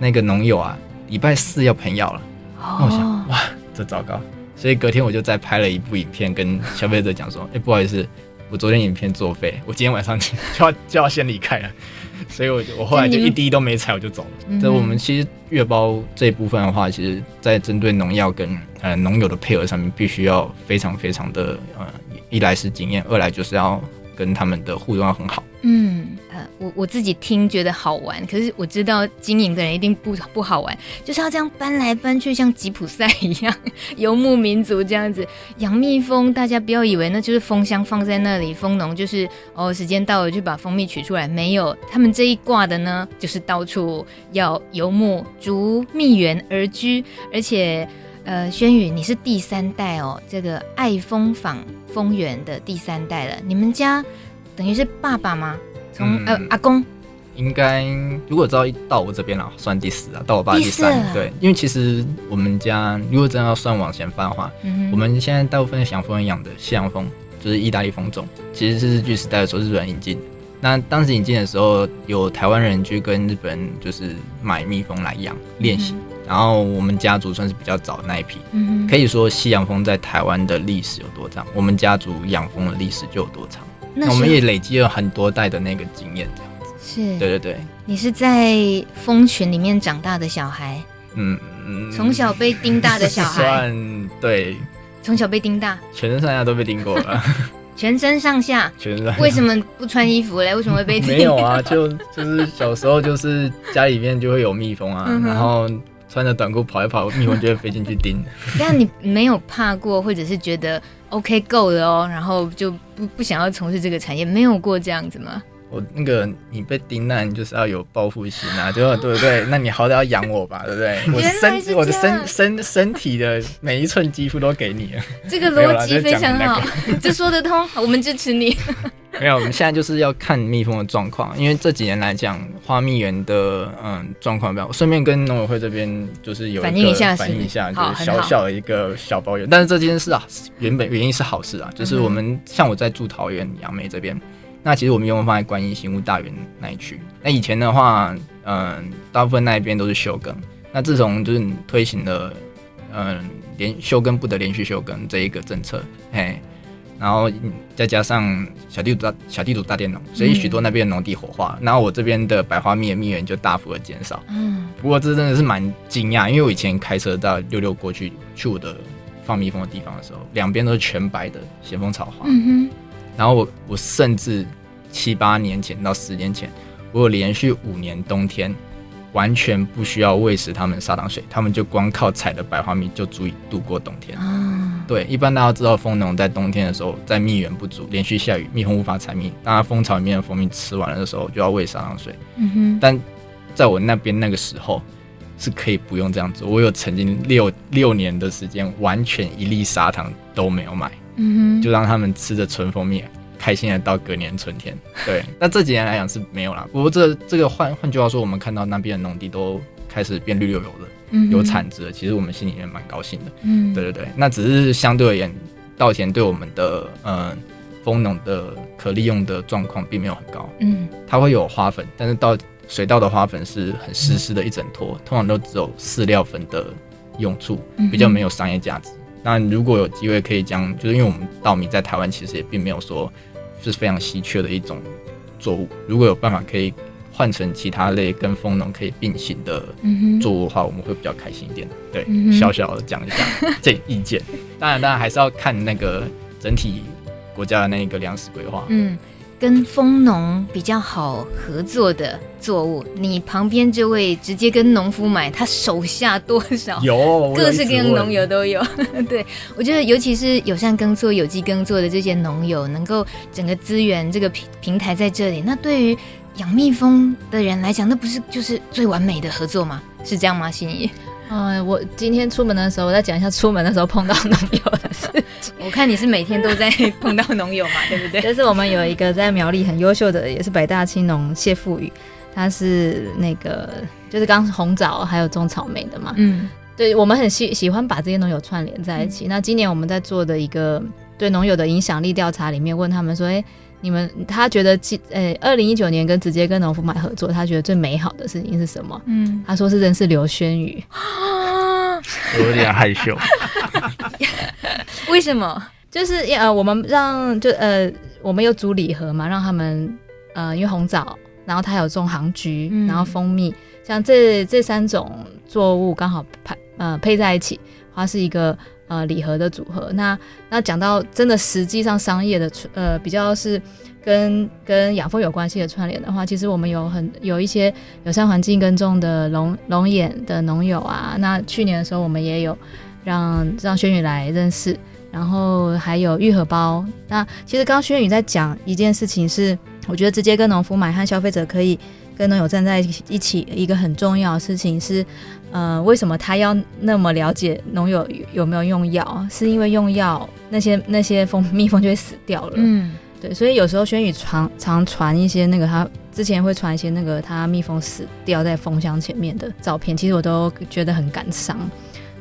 那个农友啊，礼拜四要喷药了。哦，那我想，哇，这糟糕，所以隔天我就再拍了一部影片跟消费者讲说，哎、欸，不好意思。我昨天影片作废，我今天晚上 就要就要先离开了，所以我就我后来就一滴都没踩，我就走了。这我们其实月包这一部分的话，其实在针对农药跟呃农友的配合上面，必须要非常非常的呃，一来是经验，二来就是要跟他们的互动要很好。嗯。呃我我自己听觉得好玩，可是我知道经营的人一定不不好玩，就是要这样搬来搬去，像吉普赛一样，游牧民族这样子养蜜蜂。大家不要以为那就是蜂箱放在那里，蜂农就是哦，时间到了就把蜂蜜取出来，没有，他们这一挂的呢，就是到处要游牧，逐蜜源而居。而且，呃，轩宇，你是第三代哦，这个爱蜂坊蜂园的第三代了，你们家等于是爸爸吗？嗯，呃，阿公应该如果知道到我这边了，算第四啊，到我爸第三。对，因为其实我们家如果真的要算往前翻的话，嗯、我们现在大部分养蜂人养的西洋蜂，就是意大利蜂种，其实是日据时代的时候日本人引进。那当时引进的时候，有台湾人去跟日本人就是买蜜蜂来养练习，嗯、然后我们家族算是比较早的那一批。嗯，可以说西洋蜂在台湾的历史有多长，我们家族养蜂的历史就有多长。那我们也累积了很多代的那个经验，这样子是，对对对。你是在蜂群里面长大的小孩，嗯嗯，从小被叮大的小孩，算对，从小被叮大，全身上下都被叮过了，全身上下，全身上下。为什么不穿衣服嘞？为什么会被叮？没有啊，就就是小时候就是家里面就会有蜜蜂啊，嗯、然后穿着短裤跑一跑，蜜蜂就会飞进去叮。但你没有怕过，或者是觉得？OK，够了哦，然后就不不想要从事这个产业，没有过这样子吗？我那个你被叮，那你就是要有报复心啊，对对不对？那你好歹要养我吧，对不对？我身我的身身身体的每一寸肌肤都给你了，这个逻辑非常好，这说得通，我们支持你。没有，我们现在就是要看蜜蜂的状况，因为这几年来讲，花蜜园的嗯状况比较。顺便跟农委会这边就是有一个反映一下，反映一下，就是小小的一个小抱怨。但是这件事啊，原本原因是好事啊，就是我们、嗯、像我在住桃园杨梅这边，那其实我们用放在观音新屋大园那一区。那以前的话，嗯，大部分那一边都是休耕。那自从就是推行了嗯连休耕不得连续休耕这一个政策，嘿。然后再加上小地主大小地主大佃农，所以许多那边的农地火化，嗯、然后我这边的百花蜜的蜜源就大幅的减少。嗯，不过这真的是蛮惊讶，因为我以前开车到六六过去去我的放蜜蜂的地方的时候，两边都是全白的咸丰草花。嗯哼。然后我我甚至七八年前到十年前，我有连续五年冬天完全不需要喂食它们砂糖水，它们就光靠采的白花蜜就足以度过冬天。啊，对，一般大家知道蜂农在冬天的时候，在蜜源不足、连续下雨，蜜蜂无法采蜜，当它蜂巢里面的蜂蜜吃完了的时候，就要喂砂糖水。嗯哼。但在我那边那个时候是可以不用这样做，我有曾经六六年的时间，完全一粒砂糖都没有买。嗯哼，就让他们吃着纯蜂蜜，开心的到隔年春天。对，那这几年来讲是没有啦。不过这这个换换句话说，我们看到那边的农地都开始变绿油油的，嗯、有产值了。其实我们心里面蛮高兴的。嗯，对对对。那只是相对而言，稻田对我们的嗯蜂农的可利用的状况并没有很高。嗯，它会有花粉，但是到水稻的花粉是很湿湿的一整坨，通常都只有饲料粉的用处，比较没有商业价值。那如果有机会可以将，就是因为我们稻米在台湾其实也并没有说是非常稀缺的一种作物。如果有办法可以换成其他类跟蜂农可以并行的作物的话，我们会比较开心一点。对，小小的讲一下这意见。当然，当然还是要看那个整体国家的那个粮食规划。嗯。跟蜂农比较好合作的作物，你旁边这位直接跟农夫买，他手下多少？有各式各样农友都有。对，我觉得，尤其是友善耕作、有机耕作的这些农友，能够整个资源这个平平台在这里，那对于养蜜蜂的人来讲，那不是就是最完美的合作吗？是这样吗，心怡？嗯，我今天出门的时候，我再讲一下出门的时候碰到农友的事情。我看你是每天都在 碰到农友嘛，对不对？就是我们有一个在苗栗很优秀的，也是百大青农谢富宇，他是那个就是刚红枣还有种草莓的嘛。嗯，对，我们很喜喜欢把这些农友串联在一起。嗯、那今年我们在做的一个对农友的影响力调查里面，问他们说，哎、欸。你们他觉得，呃，二零一九年跟直接跟农夫买合作，他觉得最美好的事情是什么？嗯，他说是认识刘轩宇，我 有点害羞。为什么？就是呃，我们让就呃，我们有组礼盒嘛，让他们呃，因为红枣，然后他有种杭菊，嗯、然后蜂蜜，像这这三种作物刚好配呃配在一起，它是一个。呃，礼盒的组合，那那讲到真的实际上商业的呃比较是跟跟养蜂有关系的串联的话，其实我们有很有一些友善环境耕种的龙龙眼的农友啊，那去年的时候我们也有让让轩宇来认识，然后还有愈合包。那其实刚刚轩宇在讲一件事情是，我觉得直接跟农夫买和消费者可以跟农友站在一起，一个很重要的事情是。呃，为什么他要那么了解农友有没有用药？是因为用药那些那些蜂 蜜蜂就会死掉了。嗯，对，所以有时候轩宇常常传一些那个他之前会传一些那个他蜜蜂死掉在蜂箱前面的照片，其实我都觉得很感伤。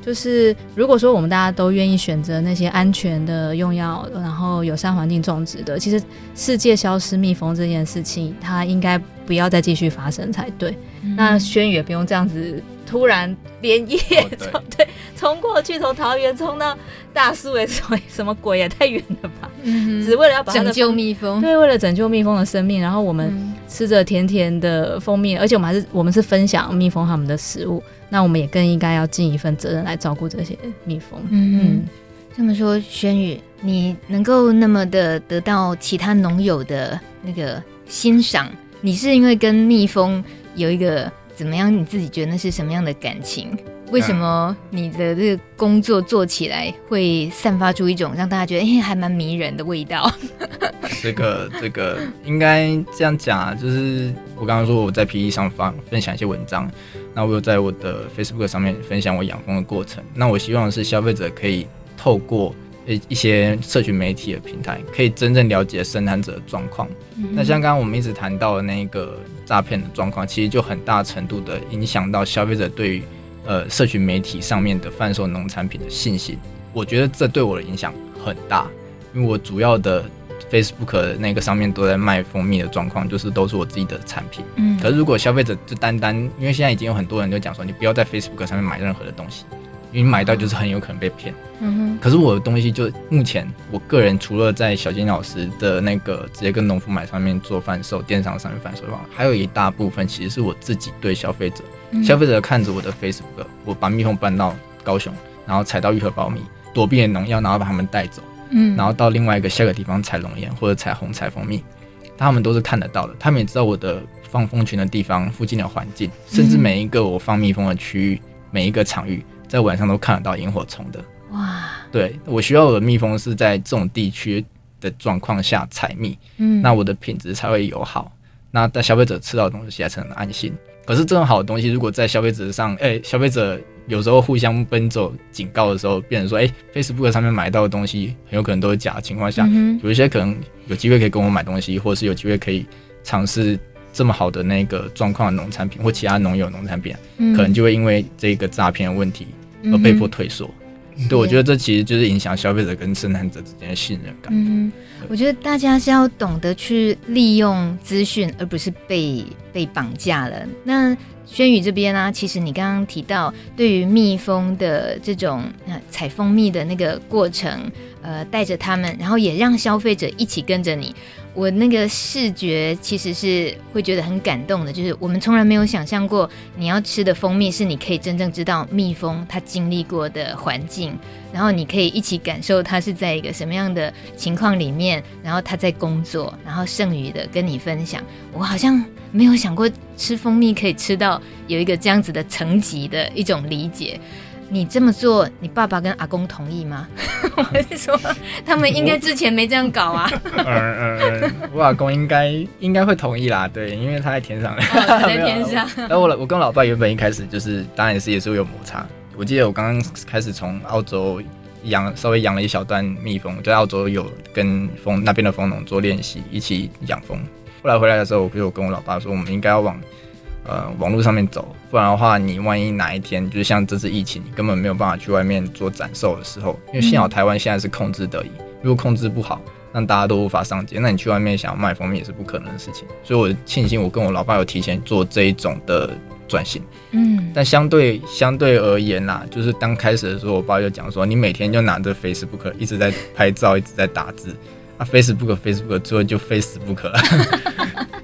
就是如果说我们大家都愿意选择那些安全的用药，然后友善环境种植的，其实世界消失蜜蜂这件事情，它应该不要再继续发生才对。嗯、那轩宇也不用这样子。突然连夜 从、哦，对，冲过去，从桃园冲到大树，哎，什么什么鬼也太远了吧？嗯、只为了要把拯救蜜蜂，对，为了拯救蜜蜂的生命。然后我们吃着甜甜的蜂蜜，嗯、而且我们还是我们是分享蜜蜂他们的食物，那我们也更应该要尽一份责任来照顾这些蜜蜂。嗯嗯，这么说，轩宇，你能够那么的得到其他农友的那个欣赏，你是因为跟蜜蜂有一个。怎么样？你自己觉得那是什么样的感情？为什么你的这个工作做起来会散发出一种让大家觉得哎、欸、还蛮迷人的味道？这个这个应该这样讲啊，就是我刚刚说我在 PTT 上发分享一些文章，那我有在我的 Facebook 上面分享我养蜂的过程。那我希望是消费者可以透过一一些社群媒体的平台，可以真正了解生产者的状况。嗯、那像刚刚我们一直谈到的那个。诈骗的状况其实就很大程度的影响到消费者对于呃社群媒体上面的贩售农产品的信心。我觉得这对我的影响很大，因为我主要的 Facebook 那个上面都在卖蜂蜜的状况，就是都是我自己的产品。嗯。可是如果消费者就单单，因为现在已经有很多人就讲说，你不要在 Facebook 上面买任何的东西。因为买到就是很有可能被骗，嗯哼。可是我的东西就目前，我个人除了在小金老师的那个直接跟农夫买上面做贩售，电商上面贩售的话，还有一大部分其实是我自己对消费者，消费者看着我的 Facebook，我把蜜蜂搬到高雄，然后采到玉荷苞米，躲避的农药，然后把他们带走，嗯，然后到另外一个下个地方采龙眼或者采红采蜂蜜，他们都是看得到的，他们也知道我的放蜂群的地方附近的环境，甚至每一个我放蜜蜂的区域，每一个场域，在晚上都看得到萤火虫的。哇，对，我需要的蜜蜂是在这种地区的状况下采蜜，嗯，那我的品质才会友好，那在消费者吃到的东西才能安心。可是这种好的东西，如果在消费者上，哎、欸，消费者有时候互相奔走警告的时候，变成说，哎、欸，Facebook 上面买到的东西很有可能都是假的情况下，嗯、有一些可能有机会可以跟我买东西，或是有机会可以尝试这么好的那个状况的农产品或其他农友农产品，嗯，可能就会因为这个诈骗的问题而被迫退缩。嗯、对，我觉得这其实就是影响消费者跟生产者之间的信任感。嗯，我觉得大家是要懂得去利用资讯，而不是被被绑架了。那轩宇这边呢、啊，其实你刚刚提到对于蜜蜂的这种呃采蜂蜜的那个过程，呃，带着他们，然后也让消费者一起跟着你。我那个视觉其实是会觉得很感动的，就是我们从来没有想象过，你要吃的蜂蜜是你可以真正知道蜜蜂它经历过的环境，然后你可以一起感受它是在一个什么样的情况里面，然后它在工作，然后剩余的跟你分享。我好像没有想过吃蜂蜜可以吃到有一个这样子的层级的一种理解。你这么做，你爸爸跟阿公同意吗？我是说，他们应该之前没这样搞啊。嗯嗯嗯，我阿公应该应该会同意啦，对，因为他在天上。在 天上。然后我我跟我老爸原本一开始就是，当然也是也是会有摩擦。我记得我刚刚开始从澳洲养，稍微养了一小段蜜蜂，在澳洲有跟蜂那边的蜂农做练习，一起养蜂。后来回来的时候，我就跟我老爸说，我们应该要往。呃，网络上面走，不然的话，你万一哪一天，就是像这次疫情，你根本没有办法去外面做展售的时候，因为幸好台湾现在是控制得宜，如果控制不好，让大家都无法上街，那你去外面想要卖蜂蜜也是不可能的事情。所以我庆幸我跟我老爸有提前做这一种的转型。嗯，但相对相对而言啦，就是刚开始的时候，我爸就讲说，你每天就拿着 Facebook 一直在拍照，一直在打字，啊，Facebook Facebook 最后就 Facebook 了。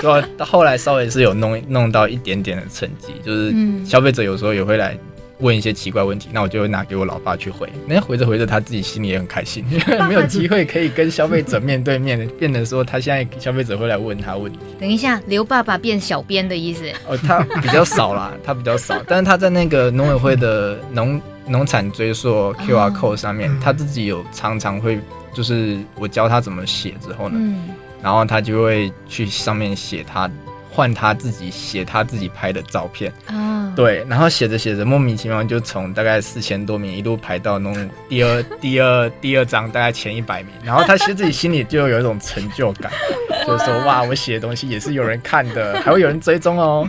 就到后来稍微是有弄弄到一点点的成绩，就是消费者有时候也会来问一些奇怪问题，那我就会拿给我老爸去回。那回着回着，他自己心里也很开心，因为没有机会可以跟消费者面对面的，变成说他现在消费者会来问他问题。等一下，刘爸爸变小编的意思？哦，他比较少啦，他比较少，但是他在那个农委会的农农产追溯 QR code 上面，他自己有常常会，就是我教他怎么写之后呢。嗯然后他就会去上面写他换他自己写他自己拍的照片。啊，oh. 对，然后写着写着莫名其妙就从大概四千多名一路排到那种第二 第二第二张大概前一百名，然后他其实自己心里就有一种成就感，就是说哇，我写的东西也是有人看的，还会有人追踪哦，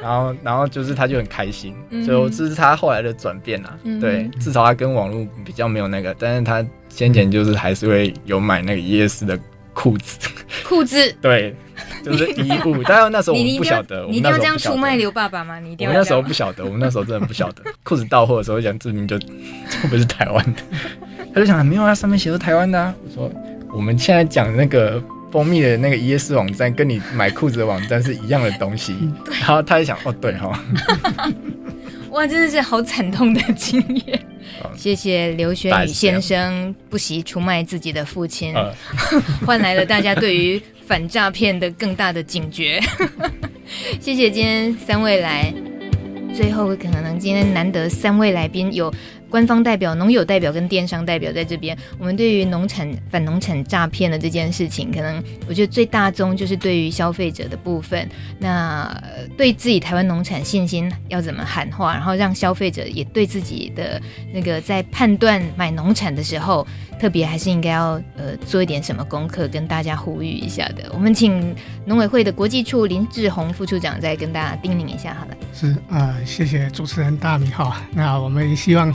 然后然后就是他就很开心，所以这是他后来的转变啊，对，至少他跟网络比较没有那个，但是他先前就是还是会有买那个一页式的。裤子，裤子，对，就是衣物。当然那时候我们不晓得，你一定要这样出卖刘爸爸吗？你一定要。我们那时候不晓得，我们那时候真的不晓得。裤子到货的时候讲志明就 这不是台湾的，他就想没有啊，上面写着台湾的啊。我说我们现在讲那个蜂蜜的那个一页式网站，跟你买裤子的网站是一样的东西。然后他就想，哦，对哈。哇，真的是好惨痛的经验。谢谢刘学宇先生不惜出卖自己的父亲，换来了大家对于反诈骗的更大的警觉。谢谢今天三位来，最后可能今天难得三位来宾有。官方代表、农友代表跟电商代表在这边，我们对于农产反农产诈骗的这件事情，可能我觉得最大宗就是对于消费者的部分，那对自己台湾农产信心要怎么喊话，然后让消费者也对自己的那个在判断买农产的时候，特别还是应该要呃做一点什么功课，跟大家呼吁一下的。我们请农委会的国际处林志宏副处长再跟大家叮咛一下，好了。是啊、谢谢主持人大米哈。那我们希望。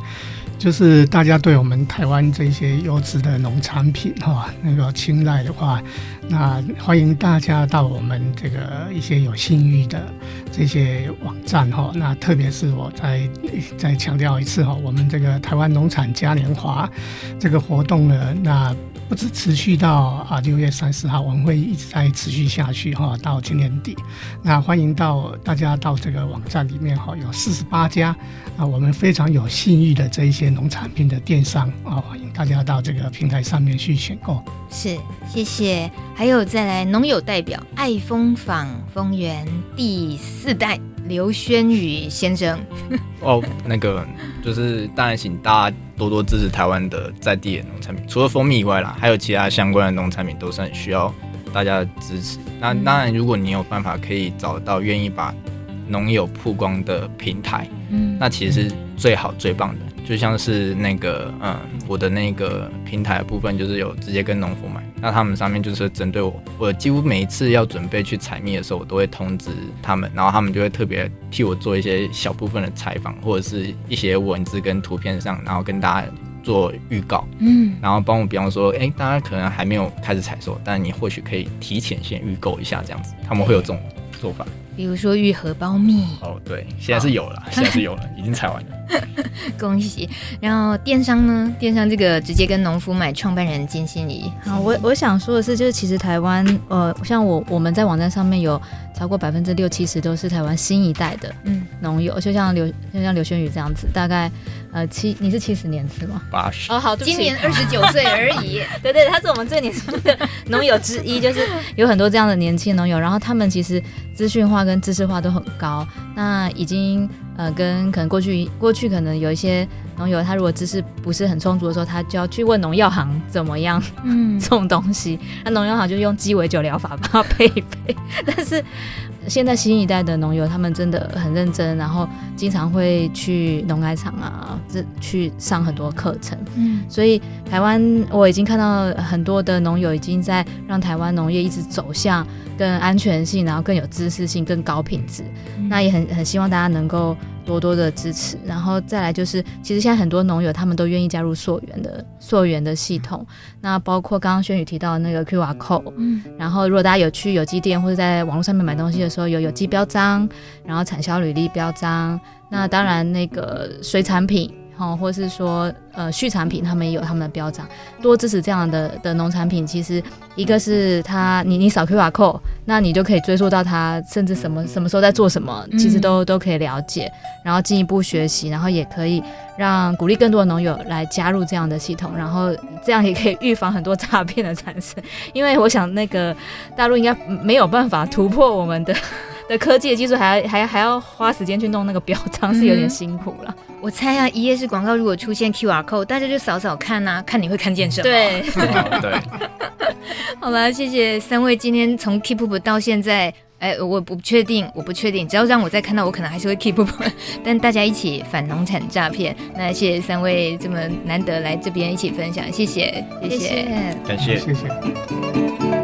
就是大家对我们台湾这些优质的农产品哈，那个青睐的话，那欢迎大家到我们这个一些有信誉的这些网站哈。那特别是我再再强调一次哈，我们这个台湾农产嘉年华这个活动呢，那不止持续到啊六月三十号，我们会一直在持续下去哈，到今年底。那欢迎到大家到这个网站里面哈，有四十八家啊，我们非常有信誉的这一些农产品的电商啊，欢迎大家到这个平台上面去选购。是，谢谢。还有再来农友代表爱蜂坊丰原第四代。刘轩宇先生，哦，那个就是当然，请大家多多支持台湾的在地的农产品，除了蜂蜜以外啦，还有其他相关的农产品都是很需要大家的支持。那当然，如果你有办法可以找到愿意把农友曝光的平台，嗯，那其实是最好最棒的。就像是那个，嗯，我的那个平台的部分，就是有直接跟农夫买，那他们上面就是针对我，我几乎每一次要准备去采蜜的时候，我都会通知他们，然后他们就会特别替我做一些小部分的采访，或者是一些文字跟图片上，然后跟大家做预告，嗯，然后帮我，比方说，哎、欸，大家可能还没有开始采收，但你或许可以提前先预购一下，这样子，他们会有这种做法。比如说玉荷苞蜜哦，对，现在是有了，哦、现在是有了，已经采完了，恭喜。然后电商呢？电商这个直接跟农夫买，创办人金心怡。好，我我想说的是，就是其实台湾，呃，像我我们在网站上面有超过百分之六七十都是台湾新一代的嗯农友，就像刘就像刘轩宇这样子，大概呃七，你是七十年是吗？八十哦，好，今年二十九岁而已。对，对对，他是我们最年轻的农友之一，就是有很多这样的年轻农友，然后他们其实资讯化。跟知识化都很高，那已经呃跟可能过去过去可能有一些农友，他如果知识不是很充足的时候，他就要去问农药行怎么样嗯 种东西，那农药行就用鸡尾酒疗法帮他配一配，但是。现在新一代的农友，他们真的很认真，然后经常会去农改场啊，这去上很多课程。嗯，所以台湾我已经看到很多的农友已经在让台湾农业一直走向更安全性，然后更有知识性、更高品质。嗯，那也很很希望大家能够。多多的支持，然后再来就是，其实现在很多农友他们都愿意加入溯源的溯源的系统，那包括刚刚轩宇提到的那个 QR code，嗯，然后如果大家有去有机店或者在网络上面买东西的时候，有有机标章，然后产销履历标章，那当然那个水产品。哦，或是说，呃，畜产品他们也有他们的标章，多支持这样的的农产品。其实，一个是他，你你扫 QR code，那你就可以追溯到他，甚至什么什么时候在做什么，其实都都可以了解，然后进一步学习，然后也可以让鼓励更多的农友来加入这样的系统，然后这样也可以 预防很多诈骗的产生。因为我想，那个大陆应该没有办法突破我们的。的科技的技术还要还要还要花时间去弄那个标章，是有点辛苦了。嗯、我猜啊，一页式广告如果出现 QR code，大家就扫扫看呐、啊，看你会看见什么。对对。好了，谢谢三位今天从 Keep Up 到现在，哎、欸，我不确定，我不确定，只要让我再看到，我可能还是会 Keep Up。但大家一起反农产诈骗，那谢谢三位这么难得来这边一起分享，谢谢，谢谢，感谢，谢谢。